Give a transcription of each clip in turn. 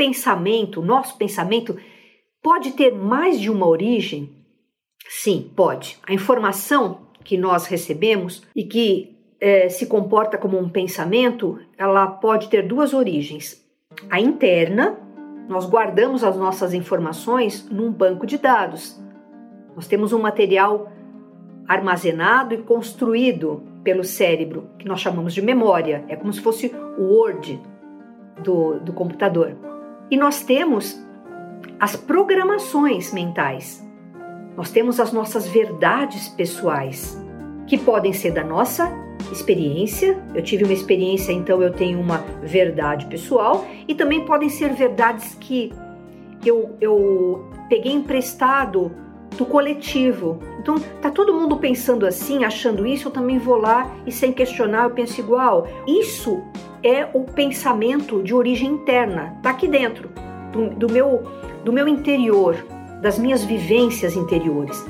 pensamento, nosso pensamento, pode ter mais de uma origem? Sim, pode. A informação que nós recebemos e que é, se comporta como um pensamento, ela pode ter duas origens. A interna, nós guardamos as nossas informações num banco de dados. Nós temos um material armazenado e construído pelo cérebro, que nós chamamos de memória. É como se fosse o Word do, do computador. E nós temos as programações mentais. Nós temos as nossas verdades pessoais, que podem ser da nossa experiência. Eu tive uma experiência, então eu tenho uma verdade pessoal, e também podem ser verdades que eu, eu peguei emprestado do coletivo. Então, tá todo mundo pensando assim, achando isso, eu também vou lá e sem questionar eu penso igual. Isso é o pensamento de origem interna, tá aqui dentro, do, do meu, do meu interior, das minhas vivências interiores.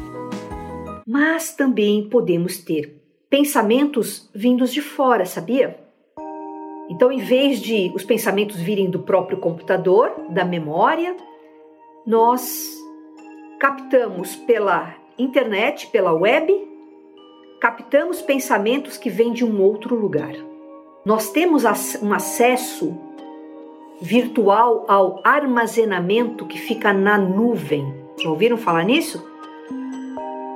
Mas também podemos ter pensamentos vindos de fora, sabia? Então, em vez de os pensamentos virem do próprio computador, da memória, nós captamos pela internet, pela web, captamos pensamentos que vêm de um outro lugar. Nós temos um acesso virtual ao armazenamento que fica na nuvem. Já ouviram falar nisso?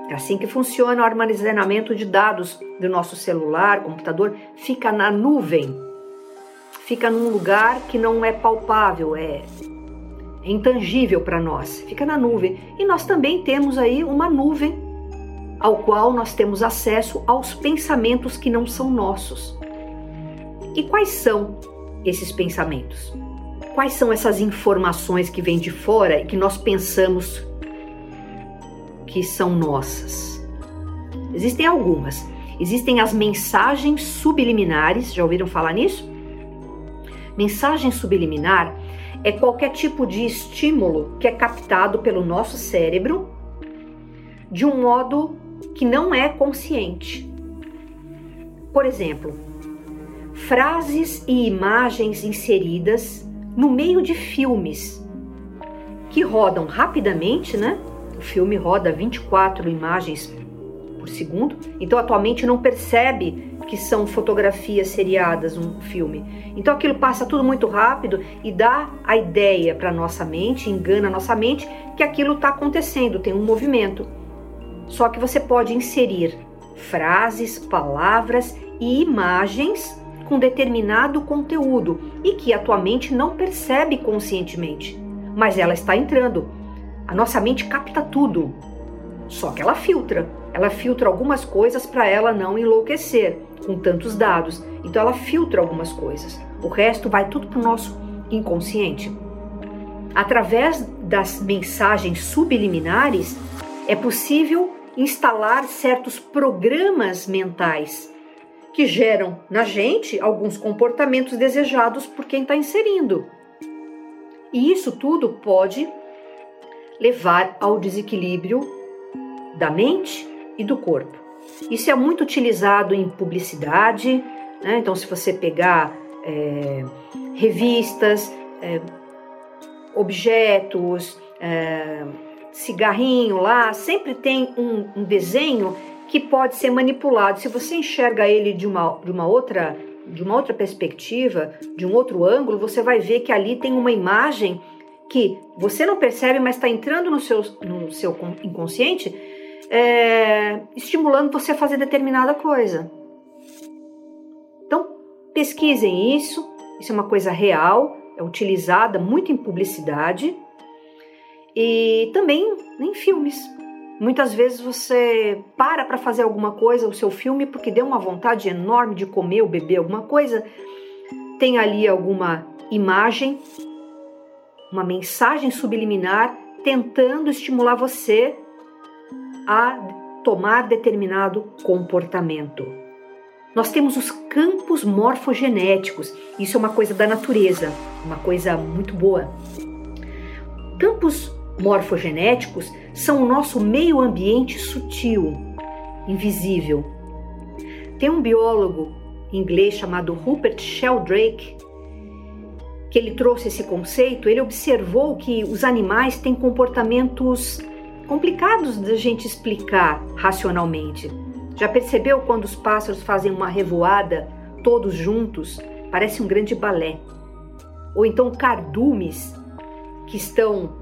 É assim que funciona o armazenamento de dados do nosso celular, computador, fica na nuvem. Fica num lugar que não é palpável, é é intangível para nós, fica na nuvem. E nós também temos aí uma nuvem ao qual nós temos acesso aos pensamentos que não são nossos. E quais são esses pensamentos? Quais são essas informações que vêm de fora e que nós pensamos que são nossas? Existem algumas. Existem as mensagens subliminares, já ouviram falar nisso? Mensagem subliminar é qualquer tipo de estímulo que é captado pelo nosso cérebro de um modo que não é consciente. Por exemplo, frases e imagens inseridas no meio de filmes que rodam rapidamente, né? O filme roda 24 imagens por segundo, então atualmente não percebe que são fotografias seriadas, um filme. Então aquilo passa tudo muito rápido e dá a ideia para nossa mente, engana a nossa mente que aquilo está acontecendo, tem um movimento. Só que você pode inserir frases, palavras e imagens com determinado conteúdo e que atualmente não percebe conscientemente, mas ela está entrando. A nossa mente capta tudo, só que ela filtra. Ela filtra algumas coisas para ela não enlouquecer com tantos dados. Então ela filtra algumas coisas. O resto vai tudo para o nosso inconsciente. Através das mensagens subliminares, é possível instalar certos programas mentais que geram na gente alguns comportamentos desejados por quem está inserindo. E isso tudo pode levar ao desequilíbrio da mente e do corpo. Isso é muito utilizado em publicidade, né? então, se você pegar é, revistas, é, objetos, é, cigarrinho lá, sempre tem um, um, desenho que pode ser manipulado. Se você enxerga ele de uma, de uma outra de uma outra perspectiva, de um outro ângulo, você vai ver que ali tem uma imagem que você não percebe, mas está entrando no seu, no seu inconsciente é, estimulando você a fazer determinada coisa. Então, pesquisem isso, isso é uma coisa real, é utilizada muito em publicidade e também em filmes. Muitas vezes você para para fazer alguma coisa, o seu filme, porque deu uma vontade enorme de comer ou beber alguma coisa, tem ali alguma imagem, uma mensagem subliminar tentando estimular você a tomar determinado comportamento. Nós temos os campos morfogenéticos, isso é uma coisa da natureza, uma coisa muito boa. Campos morfogenéticos são o nosso meio ambiente sutil, invisível. Tem um biólogo inglês chamado Rupert Sheldrake que ele trouxe esse conceito, ele observou que os animais têm comportamentos complicados da gente explicar racionalmente. Já percebeu quando os pássaros fazem uma revoada todos juntos? Parece um grande balé. Ou então cardumes que estão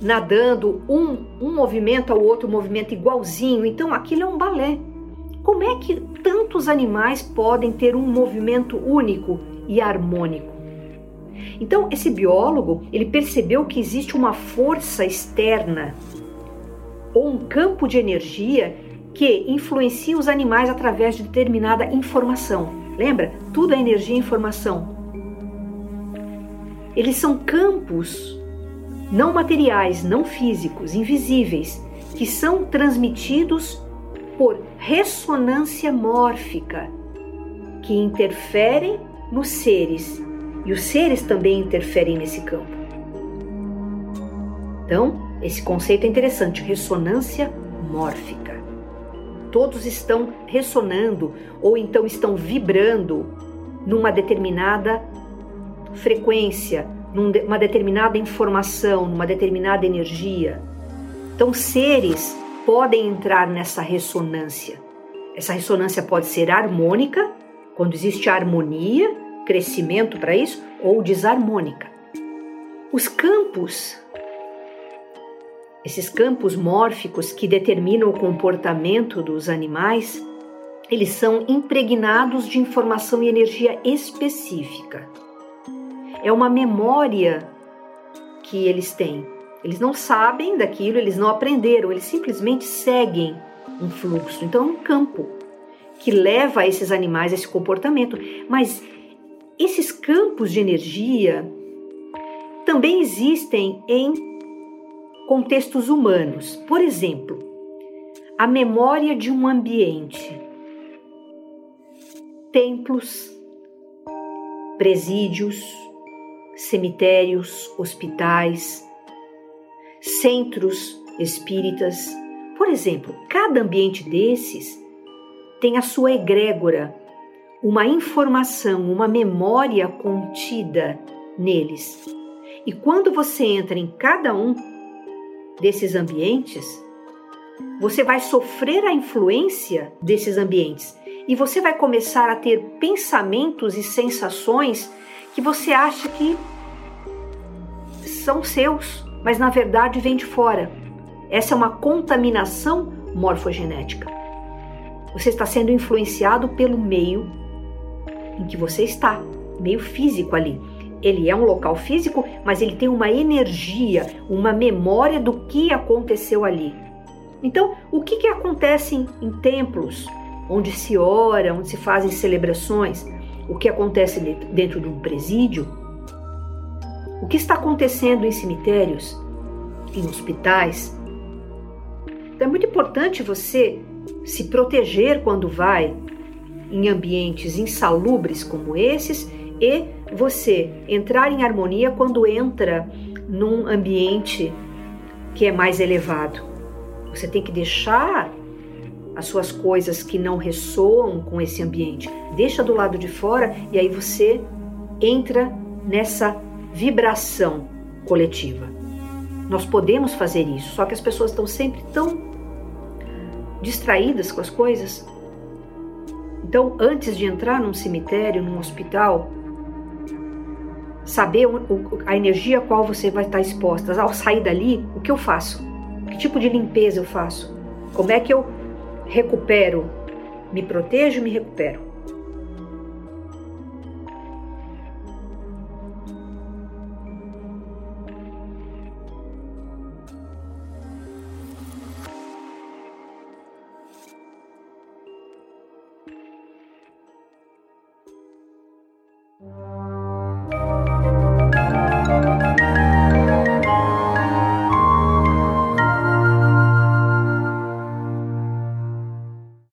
nadando, um, um movimento ao outro movimento igualzinho. Então aquilo é um balé. Como é que tantos animais podem ter um movimento único e harmônico? Então, esse biólogo, ele percebeu que existe uma força externa ou um campo de energia que influencia os animais através de determinada informação. Lembra? Tudo é energia e informação. Eles são campos não materiais, não físicos, invisíveis, que são transmitidos por ressonância mórfica, que interferem nos seres e os seres também interferem nesse campo. Então, esse conceito é interessante, ressonância mórfica. Todos estão ressonando ou então estão vibrando numa determinada frequência, numa determinada informação, numa determinada energia. Então, seres podem entrar nessa ressonância. Essa ressonância pode ser harmônica, quando existe harmonia, crescimento para isso, ou desarmônica. Os campos, esses campos mórficos que determinam o comportamento dos animais, eles são impregnados de informação e energia específica é uma memória que eles têm. Eles não sabem daquilo, eles não aprenderam, eles simplesmente seguem um fluxo. Então, é um campo que leva esses animais a esse comportamento. Mas esses campos de energia também existem em contextos humanos. Por exemplo, a memória de um ambiente, templos, presídios, cemitérios, hospitais, centros espíritas. Por exemplo, cada ambiente desses tem a sua egrégora, uma informação, uma memória contida neles. E quando você entra em cada um desses ambientes, você vai sofrer a influência desses ambientes e você vai começar a ter pensamentos e sensações que você acha que são seus, mas na verdade vêm de fora. Essa é uma contaminação morfogenética. Você está sendo influenciado pelo meio em que você está, meio físico ali. Ele é um local físico, mas ele tem uma energia, uma memória do que aconteceu ali. Então, o que, que acontece em, em templos, onde se ora, onde se fazem celebrações? o que acontece dentro de um presídio, o que está acontecendo em cemitérios, em hospitais. Então é muito importante você se proteger quando vai em ambientes insalubres como esses e você entrar em harmonia quando entra num ambiente que é mais elevado. Você tem que deixar as suas coisas que não ressoam com esse ambiente. Deixa do lado de fora e aí você entra nessa vibração coletiva. Nós podemos fazer isso, só que as pessoas estão sempre tão distraídas com as coisas. Então, antes de entrar num cemitério, num hospital, saber a energia a qual você vai estar exposta. Ao sair dali, o que eu faço? Que tipo de limpeza eu faço? Como é que eu recupero, me protejo me recupero.